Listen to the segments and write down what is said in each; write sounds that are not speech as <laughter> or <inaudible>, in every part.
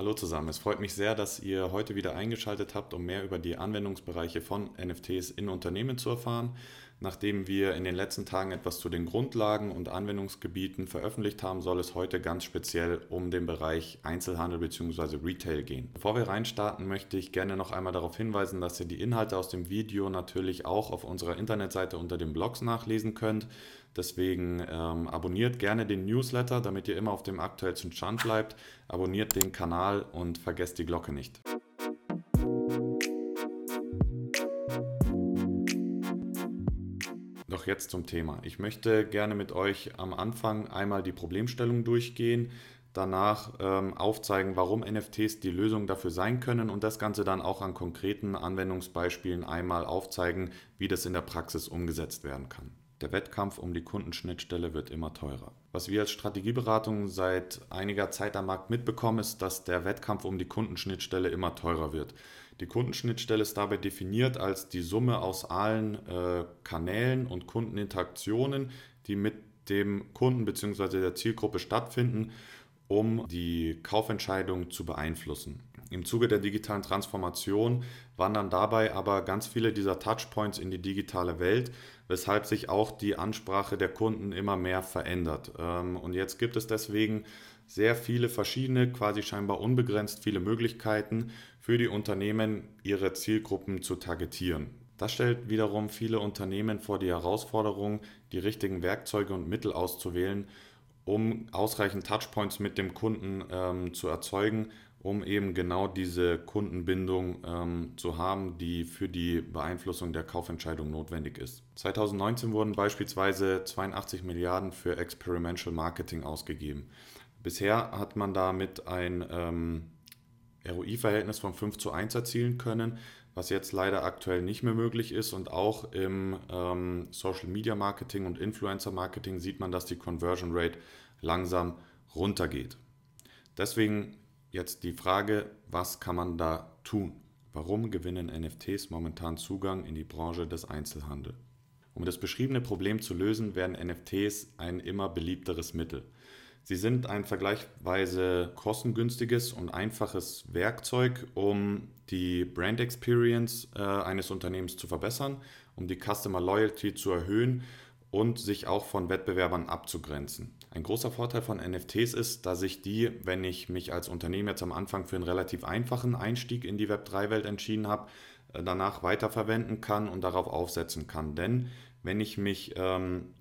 Hallo zusammen, es freut mich sehr, dass ihr heute wieder eingeschaltet habt, um mehr über die Anwendungsbereiche von NFTs in Unternehmen zu erfahren. Nachdem wir in den letzten Tagen etwas zu den Grundlagen und Anwendungsgebieten veröffentlicht haben, soll es heute ganz speziell um den Bereich Einzelhandel bzw. Retail gehen. Bevor wir reinstarten, möchte ich gerne noch einmal darauf hinweisen, dass ihr die Inhalte aus dem Video natürlich auch auf unserer Internetseite unter den Blogs nachlesen könnt. Deswegen ähm, abonniert gerne den Newsletter, damit ihr immer auf dem aktuellsten Stand bleibt. Abonniert den Kanal und vergesst die Glocke nicht. Doch jetzt zum Thema. Ich möchte gerne mit euch am Anfang einmal die Problemstellung durchgehen, danach ähm, aufzeigen, warum NFTs die Lösung dafür sein können und das Ganze dann auch an konkreten Anwendungsbeispielen einmal aufzeigen, wie das in der Praxis umgesetzt werden kann. Der Wettkampf um die Kundenschnittstelle wird immer teurer. Was wir als Strategieberatung seit einiger Zeit am Markt mitbekommen, ist, dass der Wettkampf um die Kundenschnittstelle immer teurer wird. Die Kundenschnittstelle ist dabei definiert als die Summe aus allen äh, Kanälen und Kundeninteraktionen, die mit dem Kunden bzw. der Zielgruppe stattfinden, um die Kaufentscheidung zu beeinflussen. Im Zuge der digitalen Transformation wandern dabei aber ganz viele dieser Touchpoints in die digitale Welt, weshalb sich auch die Ansprache der Kunden immer mehr verändert. Ähm, und jetzt gibt es deswegen sehr viele verschiedene, quasi scheinbar unbegrenzt viele Möglichkeiten für die Unternehmen, ihre Zielgruppen zu targetieren. Das stellt wiederum viele Unternehmen vor die Herausforderung, die richtigen Werkzeuge und Mittel auszuwählen, um ausreichend Touchpoints mit dem Kunden ähm, zu erzeugen, um eben genau diese Kundenbindung ähm, zu haben, die für die Beeinflussung der Kaufentscheidung notwendig ist. 2019 wurden beispielsweise 82 Milliarden für Experimental Marketing ausgegeben. Bisher hat man damit ein ähm, ROI-Verhältnis von 5 zu 1 erzielen können, was jetzt leider aktuell nicht mehr möglich ist. Und auch im ähm, Social Media Marketing und Influencer Marketing sieht man, dass die Conversion Rate langsam runtergeht. Deswegen jetzt die Frage, was kann man da tun? Warum gewinnen NFTs momentan Zugang in die Branche des Einzelhandels? Um das beschriebene Problem zu lösen, werden NFTs ein immer beliebteres Mittel. Sie sind ein vergleichsweise kostengünstiges und einfaches Werkzeug, um die Brand Experience äh, eines Unternehmens zu verbessern, um die Customer Loyalty zu erhöhen und sich auch von Wettbewerbern abzugrenzen. Ein großer Vorteil von NFTs ist, dass ich die, wenn ich mich als Unternehmen jetzt am Anfang für einen relativ einfachen Einstieg in die Web3-Welt entschieden habe, äh, danach weiterverwenden kann und darauf aufsetzen kann. Denn wenn ich mich ähm,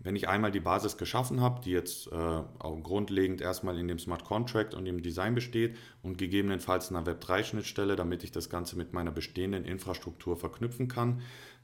wenn ich einmal die Basis geschaffen habe, die jetzt äh, auch grundlegend erstmal in dem Smart Contract und dem Design besteht und gegebenenfalls einer Web3-Schnittstelle, damit ich das Ganze mit meiner bestehenden Infrastruktur verknüpfen kann,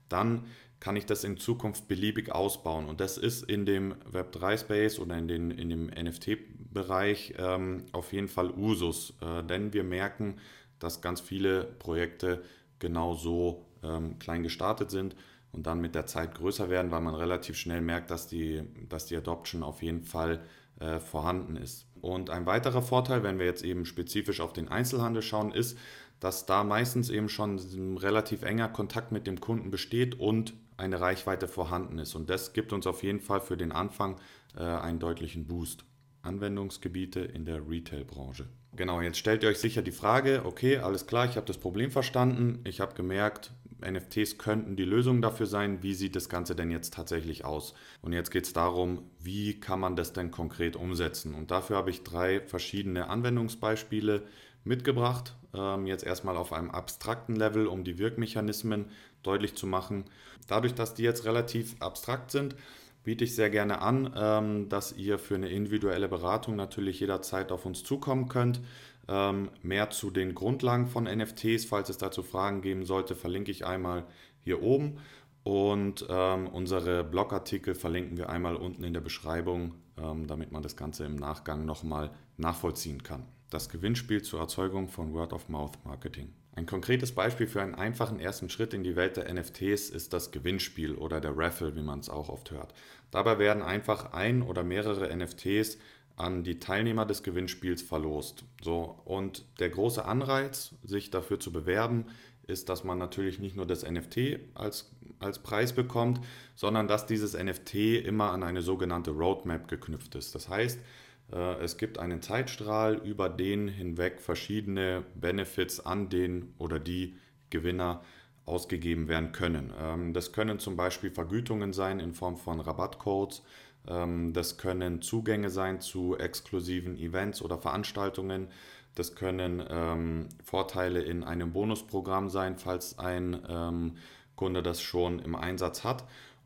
dann kann ich das in Zukunft beliebig ausbauen. Und das ist in dem Web3-Space oder in, den, in dem NFT-Bereich ähm, auf jeden Fall Usus, äh, denn wir merken, dass ganz viele Projekte genau so ähm, klein gestartet sind und dann mit der Zeit größer werden, weil man relativ schnell merkt, dass die, dass die Adoption auf jeden Fall äh, vorhanden ist. Und ein weiterer Vorteil, wenn wir jetzt eben spezifisch auf den Einzelhandel schauen, ist, dass da meistens eben schon ein relativ enger Kontakt mit dem Kunden besteht und eine Reichweite vorhanden ist. Und das gibt uns auf jeden Fall für den Anfang äh, einen deutlichen Boost. Anwendungsgebiete in der Retail-Branche. Genau, jetzt stellt ihr euch sicher die Frage, okay, alles klar, ich habe das Problem verstanden, ich habe gemerkt, NFTs könnten die Lösung dafür sein. Wie sieht das Ganze denn jetzt tatsächlich aus? Und jetzt geht es darum, wie kann man das denn konkret umsetzen? Und dafür habe ich drei verschiedene Anwendungsbeispiele mitgebracht. Ähm, jetzt erstmal auf einem abstrakten Level, um die Wirkmechanismen deutlich zu machen. Dadurch, dass die jetzt relativ abstrakt sind, biete ich sehr gerne an, ähm, dass ihr für eine individuelle Beratung natürlich jederzeit auf uns zukommen könnt. Ähm, mehr zu den Grundlagen von NFTs, falls es dazu Fragen geben sollte, verlinke ich einmal hier oben. Und unsere Blogartikel verlinken wir einmal unten in der Beschreibung, damit man das Ganze im Nachgang nochmal nachvollziehen kann. Das Gewinnspiel zur Erzeugung von Word-of-Mouth-Marketing. Ein konkretes Beispiel für einen einfachen ersten Schritt in die Welt der NFTs ist das Gewinnspiel oder der Raffle, wie man es auch oft hört. Dabei werden einfach ein oder mehrere NFTs an die Teilnehmer des Gewinnspiels verlost. So, und der große Anreiz, sich dafür zu bewerben, ist, dass man natürlich nicht nur das NFT als, als Preis bekommt, sondern dass dieses NFT immer an eine sogenannte Roadmap geknüpft ist. Das heißt, es gibt einen Zeitstrahl, über den hinweg verschiedene Benefits an den oder die Gewinner ausgegeben werden können. Ähm, das können zum Beispiel Vergütungen sein in Form von Rabattcodes. Ähm, das können Zugänge sein zu exklusiven Events oder Veranstaltungen. Das können ähm, Vorteile in einem Bonusprogramm sein, falls ein Kunde das schon im Einsatz hat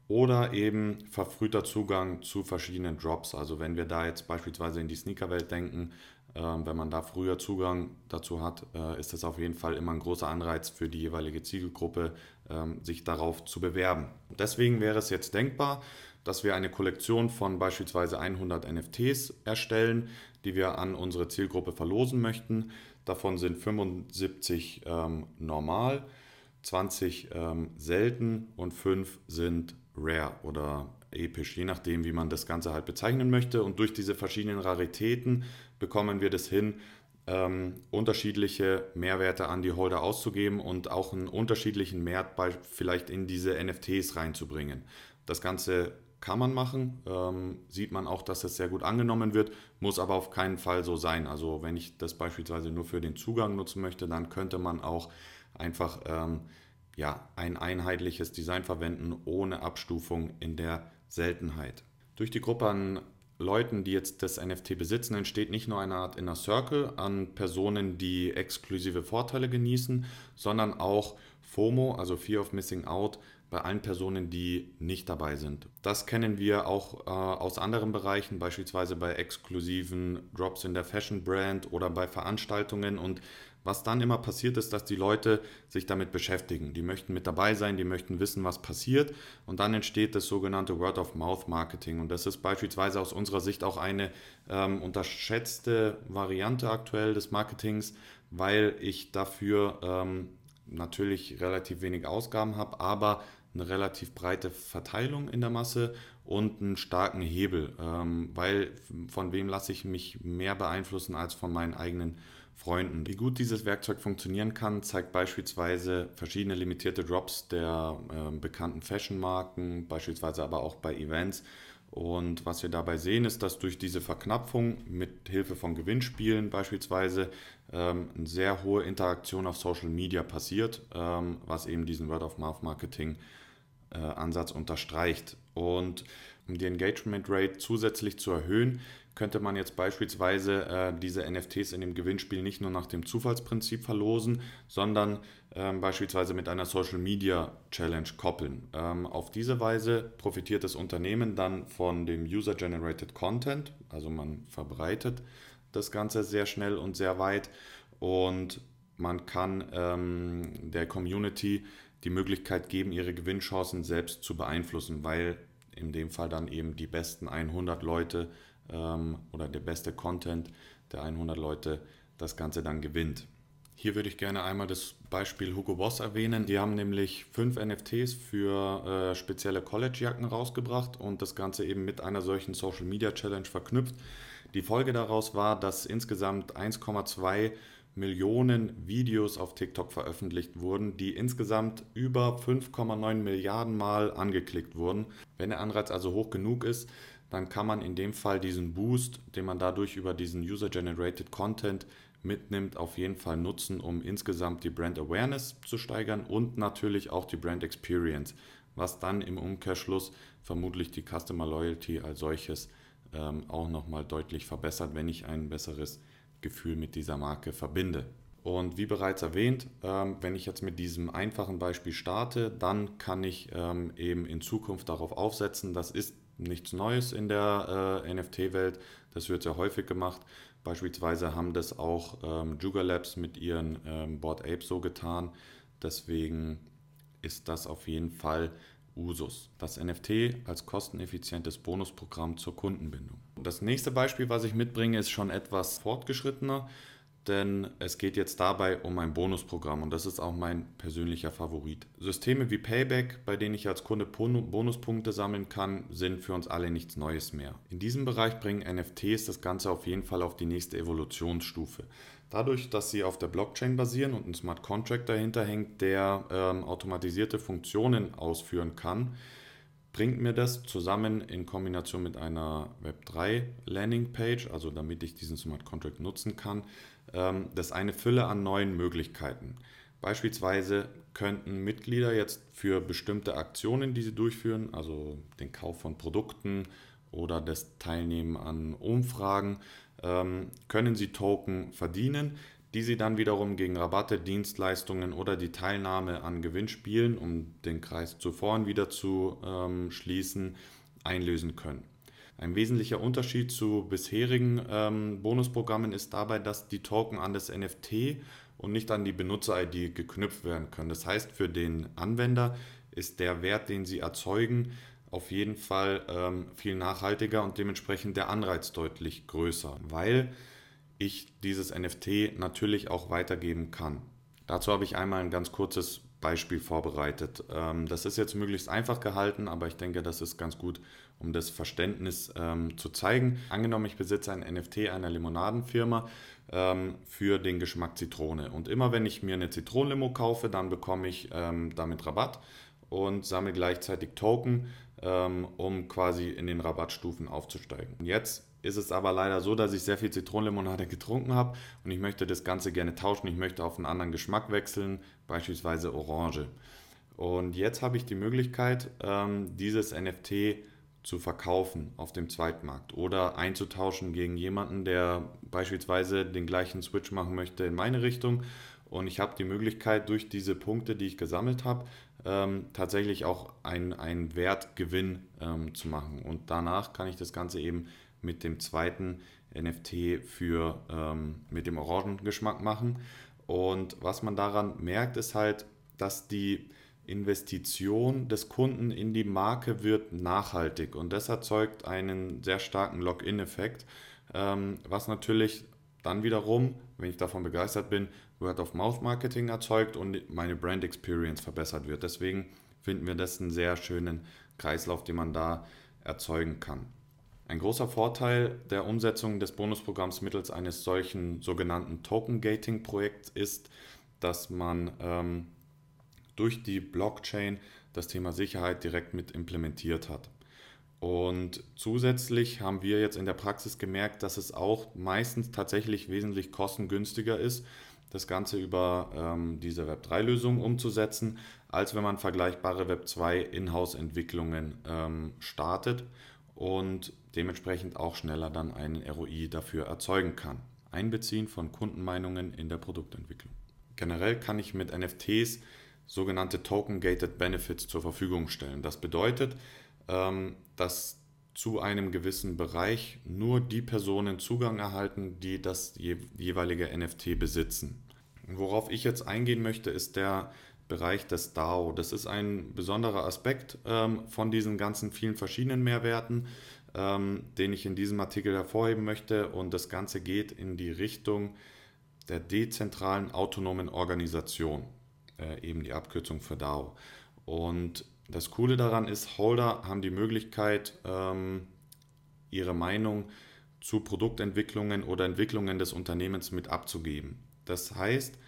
oder eben verfrühter Zugang zu verschiedenen Drops. Also wenn wir da jetzt beispielsweise in die Sneakerwelt denken, äh, wenn man da früher Zugang dazu hat, äh, ist das auf jeden Fall immer ein großer Anreiz für die jeweilige Zielgruppe, äh, sich darauf zu bewerben. Deswegen wäre es jetzt denkbar, dass wir eine Kollektion von beispielsweise 100 NFTs erstellen, die wir an unsere Zielgruppe verlosen möchten. Davon sind 75 ähm, normal, 20 ähm, selten und 5 sind rare oder episch, je nachdem, wie man das Ganze halt bezeichnen möchte. Und durch diese verschiedenen Raritäten bekommen wir das hin, ähm, unterschiedliche Mehrwerte an die Holder auszugeben und auch einen unterschiedlichen bei, vielleicht in diese NFTs reinzubringen. Das Ganze kann man machen, ähm, sieht man auch, dass es sehr gut angenommen wird, muss aber auf keinen Fall so sein. Also wenn ich das beispielsweise nur für den Zugang nutzen möchte, dann könnte man auch einfach ähm, ja, ein einheitliches Design verwenden ohne Abstufung in der Seltenheit. Durch die Gruppe an Leuten, die jetzt das NFT besitzen, entsteht nicht nur eine Art Inner Circle an Personen, die exklusive Vorteile genießen, sondern auch FOMO, also Fear of Missing Out, bei allen Personen, die nicht dabei sind. Das kennen wir auch äh, aus anderen Bereichen, beispielsweise bei exklusiven Drops in der Fashion Brand oder bei Veranstaltungen und was dann immer passiert ist, dass die Leute sich damit beschäftigen. Die möchten mit dabei sein, die möchten wissen, was passiert. Und dann entsteht das sogenannte Word-of-Mouth-Marketing. Und das ist beispielsweise aus unserer Sicht auch eine ähm, unterschätzte Variante aktuell des Marketings, weil ich dafür ähm, natürlich relativ wenig Ausgaben habe, aber eine relativ breite Verteilung in der Masse und einen starken Hebel, ähm, weil von wem lasse ich mich mehr beeinflussen als von meinen eigenen Freunden. Wie gut dieses Werkzeug funktionieren kann, zeigt beispielsweise verschiedene limitierte Drops der äh, bekannten Fashion-Marken, beispielsweise aber auch bei Events. Und was wir dabei sehen, ist, dass durch diese Verknapfung mit Hilfe von Gewinnspielen beispielsweise ähm, eine sehr hohe Interaktion auf Social Media passiert, ähm, was eben diesen Word-of-Mouth-Marketing-Ansatz äh, unterstreicht. Und um die Engagement Rate zusätzlich zu erhöhen, könnte man jetzt beispielsweise äh, diese NFTs in dem Gewinnspiel nicht nur nach dem Zufallsprinzip verlosen, sondern ähm, beispielsweise mit einer Social Media Challenge koppeln. Ähm, auf diese Weise profitiert das Unternehmen dann von dem User-Generated Content, also man verbreitet das Ganze sehr schnell und sehr weit und man kann ähm, der Community die Möglichkeit geben, ihre Gewinnchancen selbst zu beeinflussen, weil in dem Fall dann eben die besten 100 Leute ähm, oder der beste Content der 100 Leute das Ganze dann gewinnt. Hier würde ich gerne einmal das Beispiel Hugo Boss erwähnen. Die haben nämlich fünf NFTs für äh, spezielle College-Jacken rausgebracht und das Ganze eben mit einer solchen Social Media Challenge verknüpft. Die Folge daraus war, dass insgesamt 1,2 Millionen Videos auf TikTok veröffentlicht wurden, die insgesamt über 5,9 Milliarden Mal angeklickt wurden. Wenn der Anreiz also hoch genug ist, dann kann man in dem Fall diesen Boost, den man dadurch über diesen User-Generated Content mitnimmt, auf jeden Fall nutzen, um insgesamt die Brand Awareness zu steigern und natürlich auch die Brand Experience, was dann im Umkehrschluss vermutlich die Customer Loyalty als solches ähm, auch nochmal deutlich verbessert, wenn ich ein besseres Gefühl mit dieser Marke verbinde. Und wie bereits erwähnt, ähm, wenn ich jetzt mit diesem einfachen Beispiel starte, dann kann ich ähm, eben in Zukunft darauf aufsetzen, das ist nichts Neues in der äh, NFT-Welt. Das wird sehr häufig gemacht. Beispielsweise haben das auch ähm, Juga Labs mit ihren ähm, Board Apes so getan. Deswegen ist das auf jeden Fall Usus. Das NFT als kosteneffizientes Bonusprogramm zur Kundenbindung. Das nächste Beispiel, was ich mitbringe, ist schon etwas fortgeschrittener denn es geht jetzt dabei um ein Bonusprogramm und das ist auch mein persönlicher Favorit. Systeme wie Payback, bei denen ich als Kunde Bonuspunkte sammeln kann, sind für uns alle nichts Neues mehr. In diesem Bereich bringen NFTs das Ganze auf jeden Fall auf die nächste Evolutionsstufe. Dadurch, dass sie auf der Blockchain basieren und ein Smart Contract dahinter hängt, der ähm, automatisierte Funktionen ausführen kann, bringt mir das zusammen in Kombination mit einer Web3 Landingpage, also damit ich diesen Smart Contract nutzen kann, ähm, das eine Fülle an neuen Möglichkeiten. Beispielsweise könnten Mitglieder jetzt für bestimmte Aktionen, die sie durchführen, also den Kauf von Produkten oder das Teilnehmen an Umfragen, ähm, können sie Token verdienen, die sie dann wiederum gegen Rabatte, Dienstleistungen oder die Teilnahme an Gewinnspielen, um den Kreis zuvor wieder zu ähm, schließen, einlösen können. Ein wesentlicher Unterschied zu bisherigen ähm, Bonusprogrammen ist dabei, dass die Token an das NFT und nicht an die Benutzer-ID geknüpft werden können. Das heißt, für den Anwender ist der Wert, den sie erzeugen, auf jeden Fall ähm, viel nachhaltiger und dementsprechend der Anreiz deutlich größer, weil ich dieses NFT natürlich auch weitergeben kann. Dazu habe ich einmal ein ganz kurzes Beispiel vorbereitet. Ähm, das ist jetzt möglichst einfach gehalten, aber ich denke, das ist ganz gut, um das Verständnis ähm, zu zeigen. Angenommen, ich besitze ein NFT einer Limonadenfirma ähm, für den Geschmack Zitrone. Und immer wenn ich mir eine Zitronenlimo kaufe, dann bekomme ich damit Rabatt und sammle gleichzeitig Token, um quasi in den Rabattstufen aufzusteigen. Jetzt ist es aber leider so, dass ich sehr viel Zitronenlimonade getrunken habe und ich möchte das Ganze gerne tauschen. Ich möchte auf einen anderen Geschmack wechseln, beispielsweise Orange. Und jetzt habe ich die Möglichkeit, ähm, dieses NFT zu verkaufen auf dem Zweitmarkt oder einzutauschen gegen jemanden, der beispielsweise den gleichen Switch machen möchte in meine Richtung. Und ich habe die Möglichkeit, durch diese Punkte, die ich gesammelt habe, ähm, tatsächlich auch einen Wertgewinn ähm, zu machen. Und danach kann ich das Ganze eben mit dem zweiten NFT für ähm, mit dem Orangengeschmack machen. Und was man daran merkt, ist halt, dass die Investition des Kunden in die Marke wird nachhaltig und das erzeugt einen sehr starken Login-Effekt, ähm, was natürlich dann wiederum, wenn ich davon begeistert bin, Word-of-Mouth-Marketing erzeugt und meine Brand Experience verbessert wird. Deswegen finden wir das einen sehr schönen Kreislauf, den man da erzeugen kann. Ein großer Vorteil der Umsetzung des Bonusprogramms mittels eines solchen sogenannten Token-Gating-Projekts ist, dass man ähm, durch die Blockchain das Thema Sicherheit direkt mit implementiert hat. Und zusätzlich haben wir jetzt in der Praxis gemerkt, dass es auch meistens tatsächlich wesentlich kostengünstiger ist, das Ganze über ähm, diese Web3-Lösung umzusetzen, als wenn man vergleichbare Web2-Inhouse-Entwicklungen ähm, startet und dementsprechend auch schneller dann einen ROI dafür erzeugen kann. Einbeziehen von Kundenmeinungen in der Produktentwicklung. Generell kann ich mit NFTs sogenannte Token-Gated Benefits zur Verfügung stellen. Das bedeutet, ähm, dass zu einem gewissen Bereich nur die Personen Zugang erhalten, die das jeweilige NFT besitzen. Worauf ich jetzt eingehen möchte, ist der Bereich des DAO. Das ist ein besonderer Aspekt ähm, von diesen ganzen vielen verschiedenen Mehrwerten, ähm, den ich in diesem Artikel hervorheben möchte. Und das Ganze geht in die Richtung der dezentralen autonomen Organisation, äh, eben die Abkürzung für DAO. Und das Coole daran ist, Holder haben die Möglichkeit, ähm, ihre Meinung zu Produktentwicklungen oder Entwicklungen des Unternehmens mit abzugeben. Das heißt,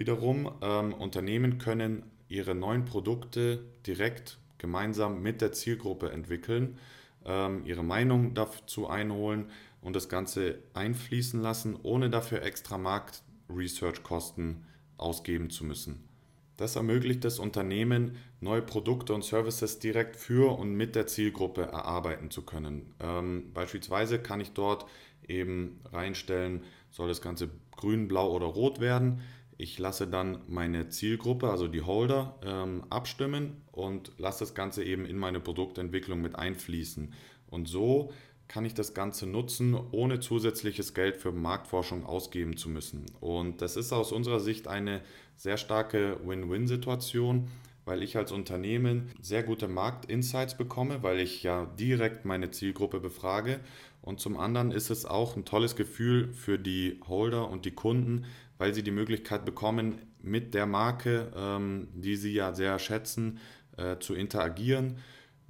Wiederum, ähm, Unternehmen können ihre neuen Produkte direkt gemeinsam mit der Zielgruppe entwickeln, ähm, ihre Meinung dazu einholen und das Ganze einfließen lassen, ohne dafür extra Markt-Research-Kosten ausgeben zu müssen. Das ermöglicht es Unternehmen, neue Produkte und Services direkt für und mit der Zielgruppe erarbeiten zu können. Ähm, beispielsweise kann ich dort eben reinstellen, soll das Ganze grün, blau oder rot werden. Ich lasse dann meine Zielgruppe, also die Holder, ähm, abstimmen und lasse das Ganze eben in meine Produktentwicklung mit einfließen. Und so kann ich das Ganze nutzen, ohne zusätzliches Geld für Marktforschung ausgeben zu müssen. Und das ist aus unserer Sicht eine sehr starke Win-Win-Situation, weil ich als Unternehmen sehr gute Marktinsights bekomme, weil ich ja direkt meine Zielgruppe befrage. Und zum anderen ist es auch ein tolles Gefühl für die Holder und die Kunden, weil sie die Möglichkeit bekommen, mit der Marke, ähm, die sie ja sehr schätzen, äh, zu interagieren,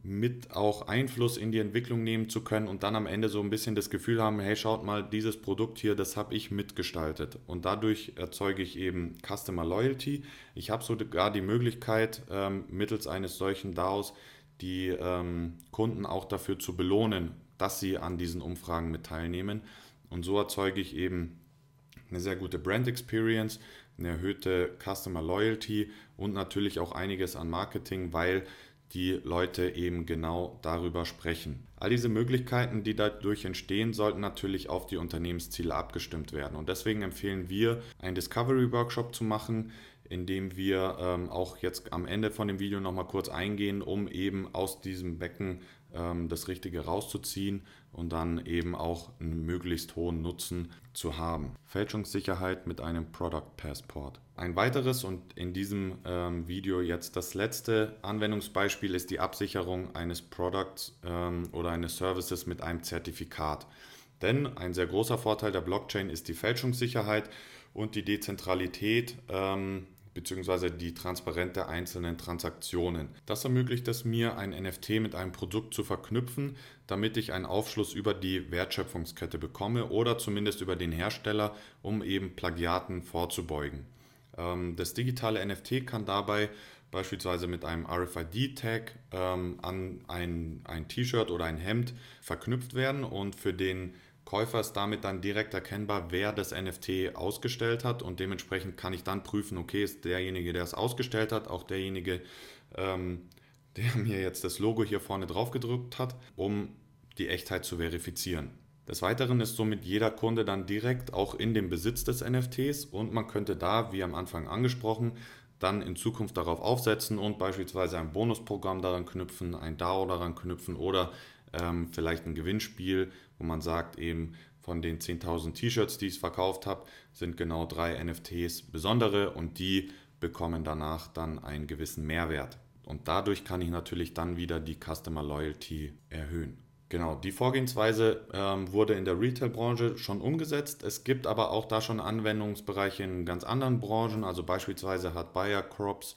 mit auch Einfluss in die Entwicklung nehmen zu können und dann am Ende so ein bisschen das Gefühl haben, hey, schaut mal, dieses Produkt hier, das habe ich mitgestaltet. Und dadurch erzeuge ich eben Customer Loyalty. Ich habe sogar die Möglichkeit, ähm, mittels eines solchen DAOs die ähm, Kunden auch dafür zu belohnen, dass sie an diesen Umfragen mit teilnehmen. Und so erzeuge ich eben eine sehr gute Brand Experience, eine erhöhte Customer Loyalty und natürlich auch einiges an Marketing, weil die Leute eben genau darüber sprechen. All diese Möglichkeiten, die dadurch entstehen, sollten natürlich auf die Unternehmensziele abgestimmt werden. Und deswegen empfehlen wir, einen Discovery Workshop zu machen, in dem wir ähm, auch jetzt am Ende von dem Video nochmal kurz eingehen, um eben aus diesem Becken ähm, das Richtige rauszuziehen und dann eben auch einen möglichst hohen Nutzen zu haben. Fälschungssicherheit mit einem Product Passport. Ein weiteres und in diesem ähm, Video jetzt das letzte Anwendungsbeispiel ist die Absicherung eines Products ähm, oder eines Services mit einem Zertifikat. Denn ein sehr großer Vorteil der Blockchain ist die Fälschungssicherheit und die Dezentralität ähm, bzw. die Transparenz der einzelnen Transaktionen. Das ermöglicht es mir, ein NFT mit einem Produkt zu verknüpfen, damit ich einen Aufschluss über die Wertschöpfungskette bekomme oder zumindest über den Hersteller, um eben Plagiaten vorzubeugen. Ähm, das digitale NFT kann dabei beispielsweise mit einem RFID-Tag ähm, an ein, ein T-Shirt oder ein Hemd verknüpft werden und für den Käufer ist damit dann direkt erkennbar, wer das NFT ausgestellt hat und dementsprechend kann ich dann prüfen, okay, ist derjenige, der es ausgestellt hat, auch derjenige, ähm, der <laughs> mir jetzt das Logo hier vorne drauf gedrückt hat, um die Echtheit zu verifizieren. Des Weiteren ist somit jeder Kunde dann direkt auch in dem Besitz des NFTs und man könnte da, wie am Anfang angesprochen, dann in Zukunft darauf aufsetzen und beispielsweise ein Bonusprogramm daran knüpfen, ein DAO daran knüpfen oder ähm, vielleicht ein Gewinnspiel, wo man sagt, eben von den 10.000 T-Shirts, die ich verkauft habe, sind genau drei NFTs besondere und die bekommen danach dann einen gewissen Mehrwert. Und dadurch kann ich natürlich dann wieder die Customer Loyalty erhöhen. Genau, die Vorgehensweise ähm, wurde in der Retail-Branche schon umgesetzt. Es gibt aber auch da schon Anwendungsbereiche in ganz anderen Branchen. Also beispielsweise hat Bayer Crops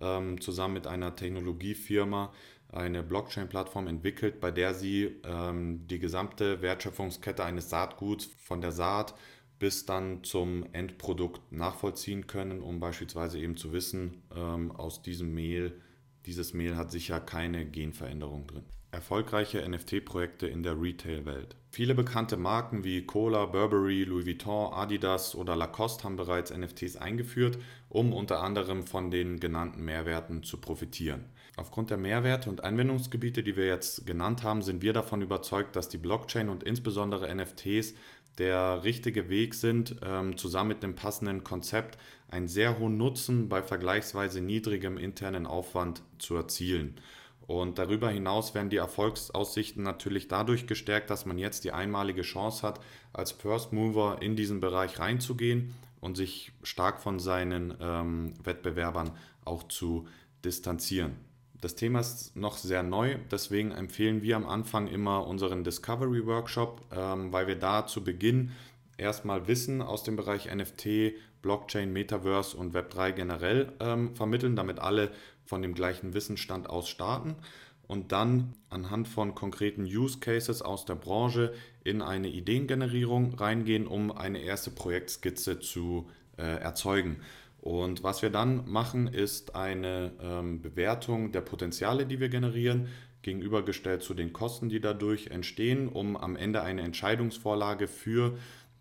ähm, zusammen mit einer Technologiefirma eine Blockchain-Plattform entwickelt, bei der sie ähm, die gesamte Wertschöpfungskette eines Saatguts von der Saat bis dann zum Endprodukt nachvollziehen können, um beispielsweise eben zu wissen, ähm, aus diesem Mehl, dieses Mehl hat sicher keine Genveränderung drin. Erfolgreiche NFT-Projekte in der Retail-Welt. Viele bekannte Marken wie Cola, Burberry, Louis Vuitton, Adidas oder Lacoste haben bereits NFTs eingeführt, um unter anderem von den genannten Mehrwerten zu profitieren. Aufgrund der Mehrwerte und Anwendungsgebiete, die wir jetzt genannt haben, sind wir davon überzeugt, dass die Blockchain und insbesondere NFTs der richtige Weg sind, ähm, zusammen mit dem passenden Konzept einen sehr hohen Nutzen bei vergleichsweise niedrigem internen Aufwand zu erzielen. Und darüber hinaus werden die Erfolgsaussichten natürlich dadurch gestärkt, dass man jetzt die einmalige Chance hat, als First Mover in diesen Bereich reinzugehen und sich stark von seinen ähm, Wettbewerbern auch zu distanzieren. Das Thema ist noch sehr neu, deswegen empfehlen wir am Anfang immer unseren Discovery Workshop, ähm, weil wir da zu Beginn erstmal Wissen aus dem Bereich NFT, Blockchain, Metaverse und Web3 generell ähm, vermitteln, damit alle von dem gleichen Wissensstand aus starten und dann anhand von konkreten Use Cases aus der Branche in eine Ideengenerierung reingehen, um eine erste Projektskizze zu äh, erzeugen. Und was wir dann machen, ist eine ähm, Bewertung der Potenziale, die wir generieren, gegenübergestellt zu den Kosten, die dadurch entstehen, um am Ende eine Entscheidungsvorlage für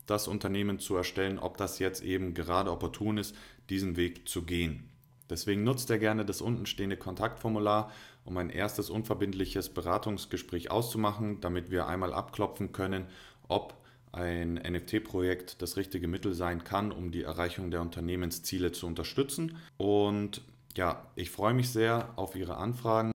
das Unternehmen zu erstellen, ob das jetzt eben gerade opportun ist, diesen Weg zu gehen. Deswegen nutzt er gerne das untenstehende Kontaktformular, um ein erstes unverbindliches Beratungsgespräch auszumachen, damit wir einmal abklopfen können, ob ein NFT-Projekt das richtige Mittel sein kann, um die Erreichung der Unternehmensziele zu unterstützen. Und ja, ich freue mich sehr auf Ihre Anfragen.